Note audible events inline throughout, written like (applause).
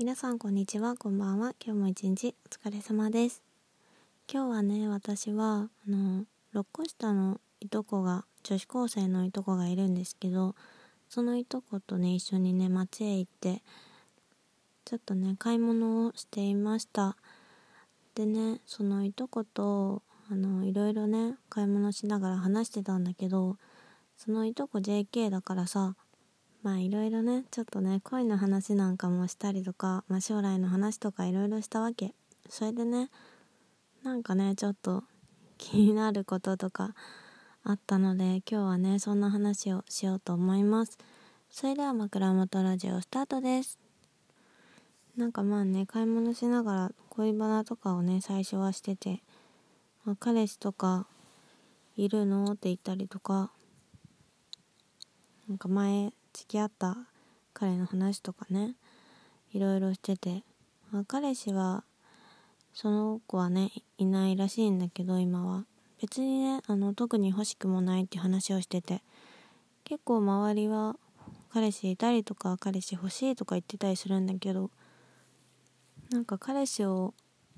皆さんこんにちはこんばんは。今日も一日お疲れ様です。今日はね私はあの6個下のいとこが女子高生のいとこがいるんですけどそのいとことね一緒にね街へ行ってちょっとね買い物をしていました。でねそのいとことあのいろいろね買い物しながら話してたんだけどそのいとこ JK だからさまあいろいろねちょっとね恋の話なんかもしたりとか、まあ、将来の話とかいろいろしたわけ。それでねなんかねちょっと気になることとかあったので今日はねそんな話をしようと思います。それでは枕元ラジオスタートです。なんかまあね買い物しながら恋バナとかをね最初はしてて、彼氏とかいるの？って言ったりとかなんか前付き合った彼の話とかねいろいろしてて、まあ、彼氏はその子はねいないらしいんだけど今は。別にねあの特に欲しくもないって話をしてて結構周りは彼氏いたりとか彼氏欲しいとか言ってたりするんだけどなんか彼氏を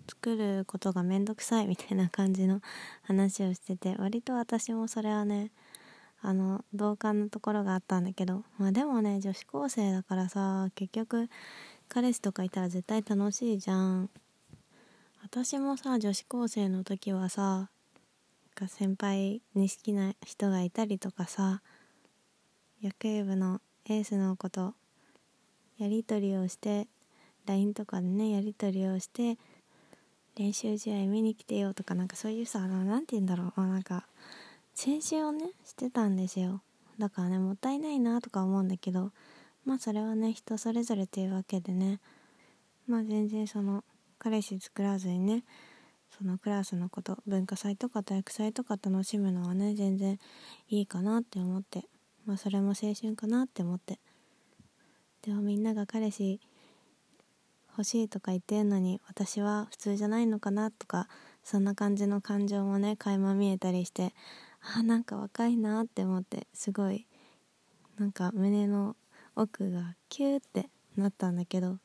作ることがめんどくさいみたいな感じの話をしてて割と私もそれはねあの同感のところがあったんだけどまあでもね女子高生だからさ結局彼氏とかいたら絶対楽しいじゃん。私もさ女子高生の時はさ先輩に好きな人がいたりとかさ野球部のエースの子とやり取りをして LINE とかでねやり取りをして練習試合見に来てよとかなんかそういうさ何て言うんだろう、なんか青春をねしてたんですよ。だからねもったいないなとか思うんだけどまあそれはね人それぞれというわけでね。まあ全然その彼氏作らずにねそのクラスのこと文化祭とか体育祭とか楽しむのはね全然いいかなって思って。まあそれも青春かなって思って。でもみんなが彼氏欲しいとか言ってるのに私は普通じゃないのかなとかそんな感じの感情もね垣間見えたりしてあなんか若いなって思ってすごいなんか胸の奥がキューってなったんだけど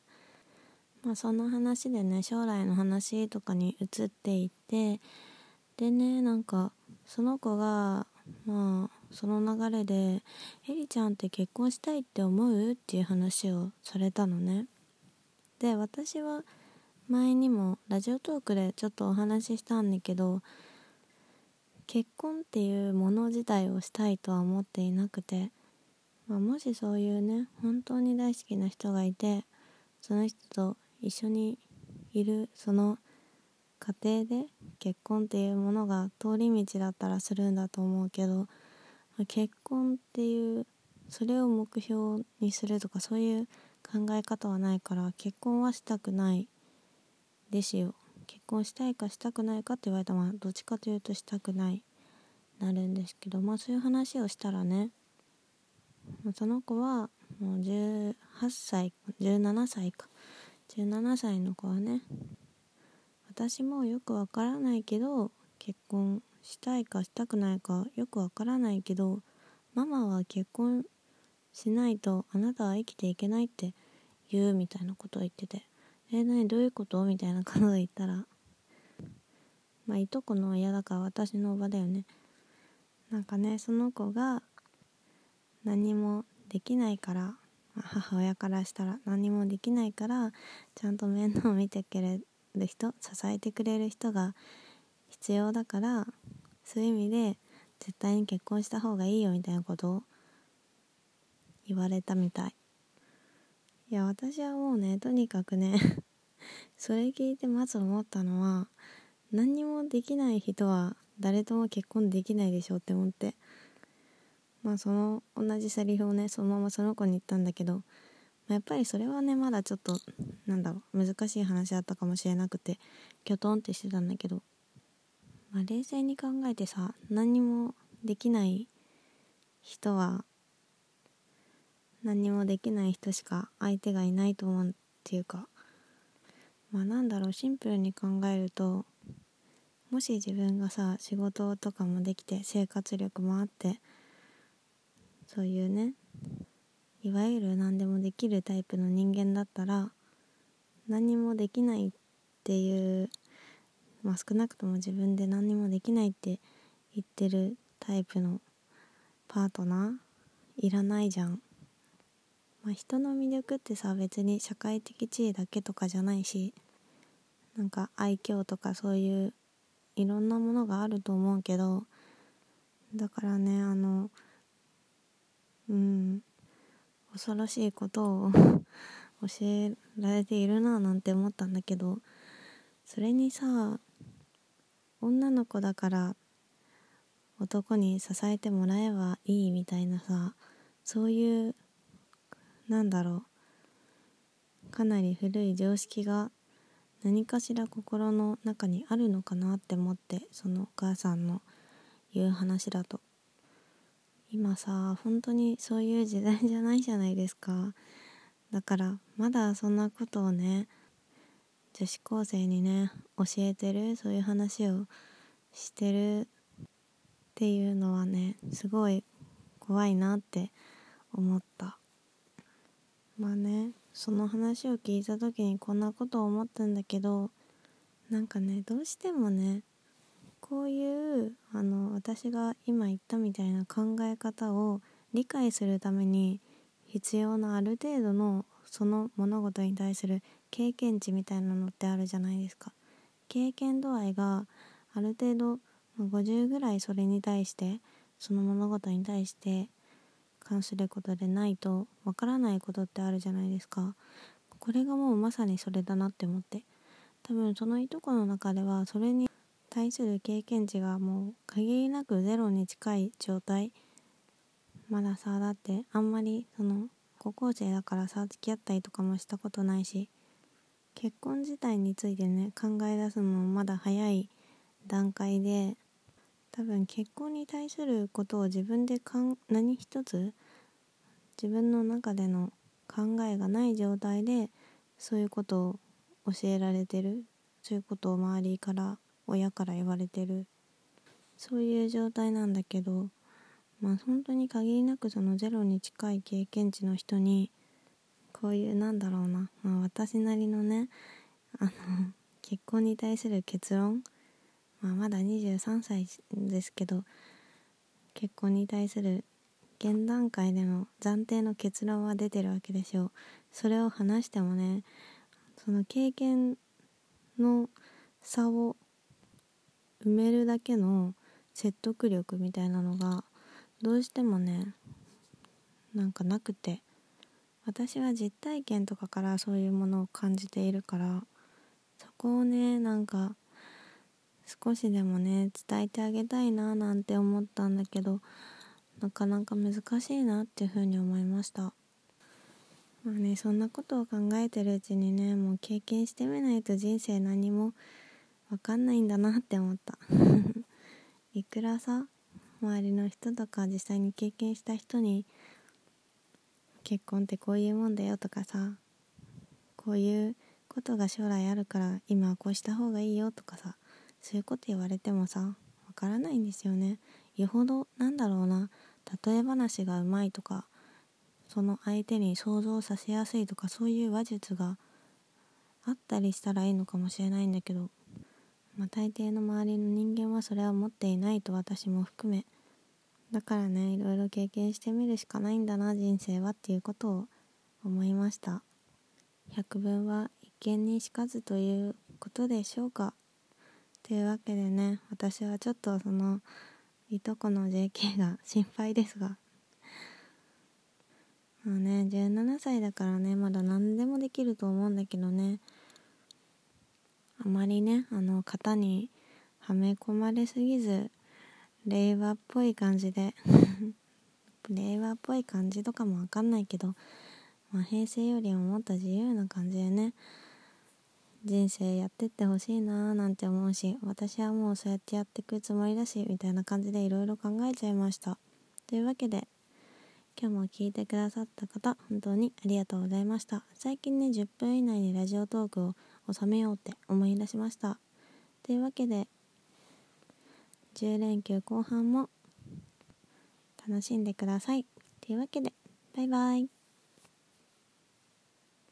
まあその話でね将来の話とかに移っていってでねなんかその子がまあその流れで「エリちゃんって結婚したいって思う?」っていう話をされたのねで私は前にもラジオトークでちょっとお話ししたんだけど結婚っていうもの自体をしたいとは思っていなくて、まあ、もしそういうね本当に大好きな人がいてその人と一緒にいるその過程で結婚っていうものが通り道だったらするんだと思うけど、結婚っていうそれを目標にするとかそういう考え方はないから結婚はしたくないですよ。結婚したいかしたくないかって言われたら、まあ、どっちかというとしたくないなるんですけどまあそういう話をしたらねその子はもう18歳17歳か。17歳の子はね私もよくわからないけど結婚したいかしたくないかよくわからないけどママは結婚しないとあなたは生きていけないって言うみたいなことを言ってて。え、何？どういうこと？みたいな感じで言ったらまあいとこの親だから私のおばだよねなんかねその子が何もできないから母親からしたら何もできないからちゃんと面倒を見てくれる人支えてくれる人が必要だからそういう意味で絶対に結婚した方がいいよみたいなことを言われたみたい。いや私はもうねとにかくね (laughs) それ聞いてまず思ったのは何にもできない人は誰とも結婚できないでしょって思って。まあその同じセリフをねそのままその子に言ったんだけど、まあ、やっぱりそれはねまだちょっとなんだろう難しい話だったかもしれなくてキョトンってしてたんだけど、まあ、冷静に考えてさ何にもできない人は何にもできない人しか相手がいないと思うっていうかまあなんだろうシンプルに考えるともし自分がさ仕事とかもできて生活力もあってそういうねいわゆる何でもできるタイプの人間だったら何もできないっていうまあ少なくとも自分で何にもできないって言ってるタイプのパートナーいらないじゃん。まあ、人の魅力ってさ別に社会的地位だけとかじゃないしなんか愛嬌とかそういういろんなものがあると思うけどだからねあのうん恐ろしいことを (laughs) 教えられているななんて思ったんだけどそれにさ女の子だから男に支えてもらえばいいみたいなさそういうなんだろう。かなり古い常識が何かしら心の中にあるのかなって思ってそのお母さんの言う話だと。今さ本当にそういう時代じゃないじゃないですか。だからまだそんなことをね女子高生にね教えてるそういう話をしてるっていうのはねすごい怖いなって思った。まあねその話を聞いた時にこんなことを思ったんだけどなんかねどうしてもねこういうあの私が今言ったみたいな考え方を理解するために必要なある程度のその物事に対する経験値みたいなのってあるじゃないですか。経験度合いがある程度50ぐらいそれに対してその物事に対して関することでないとわからないことってあるじゃないですか。これがもうまさにそれだなって思って。多分そのいとこの中ではそれに対する経験値がもう限りなくゼロに近い状態。まださだってあんまりその高校生だからさ付き合ったりとかもしたことないし。結婚自体についてね考え出すのもまだ早い段階で。多分結婚に対することを自分でかん何一つ自分の中での考えがない状態でそういうことを教えられてるそういうことを周りから親から言われてるそういう状態なんだけどまあ本当に限りなくそのゼロに近い経験値の人にこういうなんだろうな、まあ、私なりのねあの結婚に対する結論まあ、まだ23歳ですけど結婚に対する現段階での暫定の結論は出てるわけでしょう。それを話してもねその経験の差を埋めるだけの説得力みたいなのがどうしてもねなんかなくて。私は実体験とかからそういうものを感じているからそこをねなんか少しでもね伝えてあげたいななんて思ったんだけどなかなか難しいなっていうふうに思いました。まあねそんなことを考えてるうちにねもう経験してみないと人生何も分かんないんだなって思った。(laughs) いくらさ周りの人とか実際に経験した人に結婚ってこういうもんだよとかさこういうことが将来あるから今はこうした方がいいよとかさそういうこと言われてもさわからないんですよね。よほどなんだろうな。例え話がうまいとかその相手に想像させやすいとかそういう話術があったりしたらいいのかもしれないんだけど、まあ、大抵の周りの人間はそれは持っていないと私も含めだからねいろいろ経験してみるしかないんだな人生はっていうことを思いました。百聞は一見にしかずということでしょうか。というわけでね私はちょっとそのいとこの JK が心配ですが。まあね17歳だからねまだ何でもできると思うんだけどね。あまりねあの型にはめ込まれすぎず令和っぽい感じで (laughs) 令和っぽい感じとかもわかんないけど、まあ、平成よりももっと自由な感じでね人生やってってほしいなーなんて思うし私はもうそうやってやっていくつもりだしみたいな感じでいろいろ考えちゃいました。というわけで今日も聞いてくださった方本当にありがとうございました。最近ね10分以内にラジオトークを収めようって思い出しました。というわけで10連休後半も楽しんでください。というわけでバイバイ。